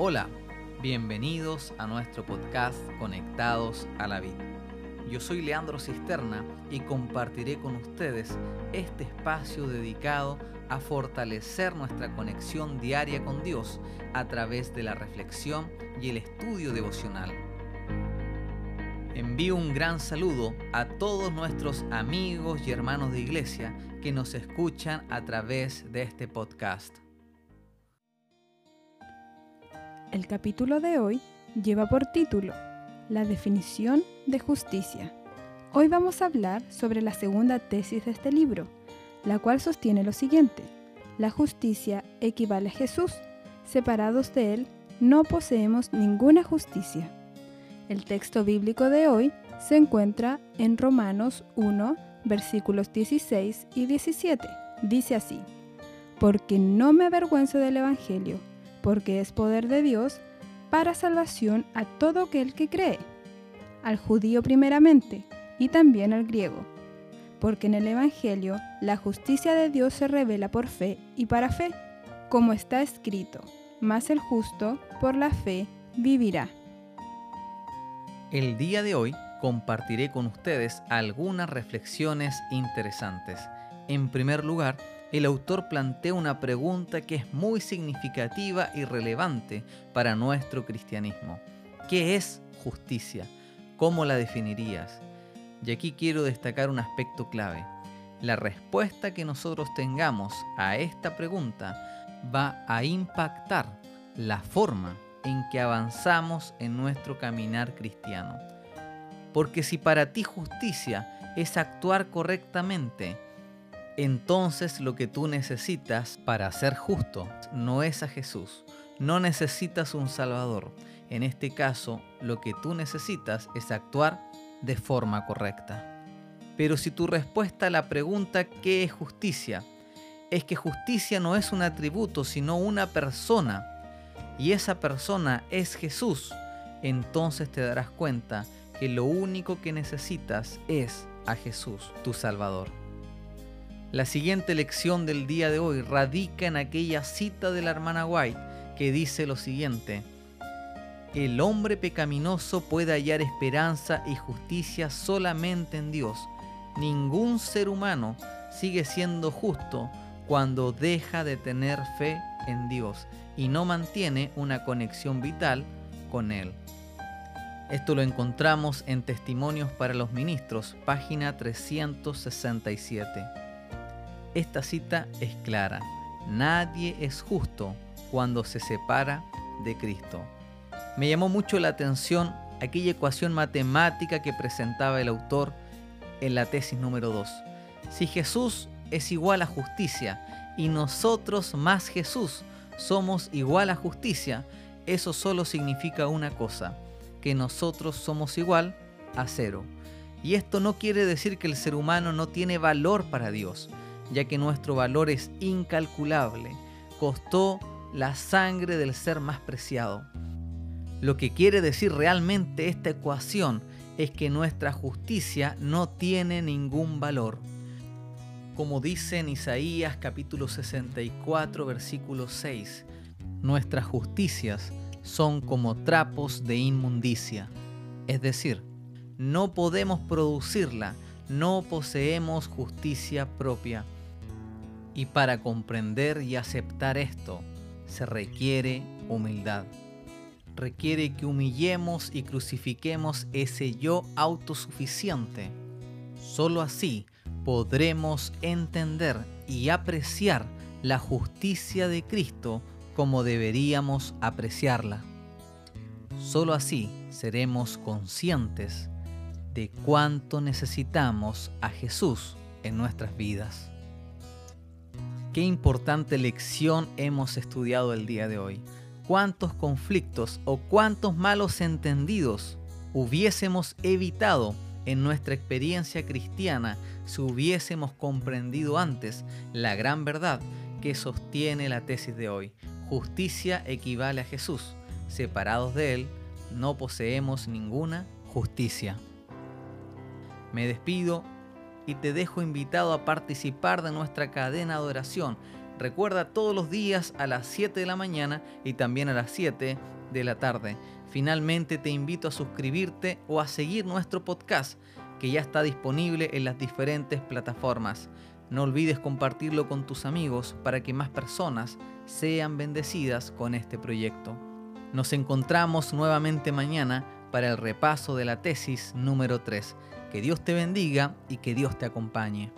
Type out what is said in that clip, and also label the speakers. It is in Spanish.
Speaker 1: Hola, bienvenidos a nuestro podcast Conectados a la Vida. Yo soy Leandro Cisterna y compartiré con ustedes este espacio dedicado a fortalecer nuestra conexión diaria con Dios a través de la reflexión y el estudio devocional. Envío un gran saludo a todos nuestros amigos y hermanos de iglesia que nos escuchan a través de este podcast.
Speaker 2: El capítulo de hoy lleva por título La definición de justicia. Hoy vamos a hablar sobre la segunda tesis de este libro, la cual sostiene lo siguiente. La justicia equivale a Jesús. Separados de Él, no poseemos ninguna justicia. El texto bíblico de hoy se encuentra en Romanos 1, versículos 16 y 17. Dice así, porque no me avergüenzo del Evangelio porque es poder de Dios para salvación a todo aquel que cree, al judío primeramente y también al griego, porque en el Evangelio la justicia de Dios se revela por fe y para fe, como está escrito, mas el justo por la fe vivirá.
Speaker 1: El día de hoy compartiré con ustedes algunas reflexiones interesantes. En primer lugar, el autor plantea una pregunta que es muy significativa y relevante para nuestro cristianismo. ¿Qué es justicia? ¿Cómo la definirías? Y aquí quiero destacar un aspecto clave. La respuesta que nosotros tengamos a esta pregunta va a impactar la forma en que avanzamos en nuestro caminar cristiano. Porque si para ti justicia es actuar correctamente, entonces lo que tú necesitas para ser justo no es a Jesús. No necesitas un Salvador. En este caso, lo que tú necesitas es actuar de forma correcta. Pero si tu respuesta a la pregunta ¿qué es justicia? es que justicia no es un atributo, sino una persona, y esa persona es Jesús, entonces te darás cuenta que lo único que necesitas es a Jesús, tu Salvador. La siguiente lección del día de hoy radica en aquella cita de la hermana White que dice lo siguiente. El hombre pecaminoso puede hallar esperanza y justicia solamente en Dios. Ningún ser humano sigue siendo justo cuando deja de tener fe en Dios y no mantiene una conexión vital con Él. Esto lo encontramos en Testimonios para los Ministros, página 367. Esta cita es clara. Nadie es justo cuando se separa de Cristo. Me llamó mucho la atención aquella ecuación matemática que presentaba el autor en la tesis número 2. Si Jesús es igual a justicia y nosotros más Jesús somos igual a justicia, eso solo significa una cosa, que nosotros somos igual a cero. Y esto no quiere decir que el ser humano no tiene valor para Dios ya que nuestro valor es incalculable, costó la sangre del ser más preciado. Lo que quiere decir realmente esta ecuación es que nuestra justicia no tiene ningún valor. Como dice en Isaías capítulo 64 versículo 6, nuestras justicias son como trapos de inmundicia. Es decir, no podemos producirla, no poseemos justicia propia. Y para comprender y aceptar esto se requiere humildad. Requiere que humillemos y crucifiquemos ese yo autosuficiente. Solo así podremos entender y apreciar la justicia de Cristo como deberíamos apreciarla. Solo así seremos conscientes de cuánto necesitamos a Jesús en nuestras vidas. Qué importante lección hemos estudiado el día de hoy. ¿Cuántos conflictos o cuántos malos entendidos hubiésemos evitado en nuestra experiencia cristiana si hubiésemos comprendido antes la gran verdad que sostiene la tesis de hoy? Justicia equivale a Jesús. Separados de Él, no poseemos ninguna justicia. Me despido y te dejo invitado a participar de nuestra cadena de oración. Recuerda todos los días a las 7 de la mañana y también a las 7 de la tarde. Finalmente te invito a suscribirte o a seguir nuestro podcast que ya está disponible en las diferentes plataformas. No olvides compartirlo con tus amigos para que más personas sean bendecidas con este proyecto. Nos encontramos nuevamente mañana para el repaso de la tesis número 3. Que Dios te bendiga y que Dios te acompañe.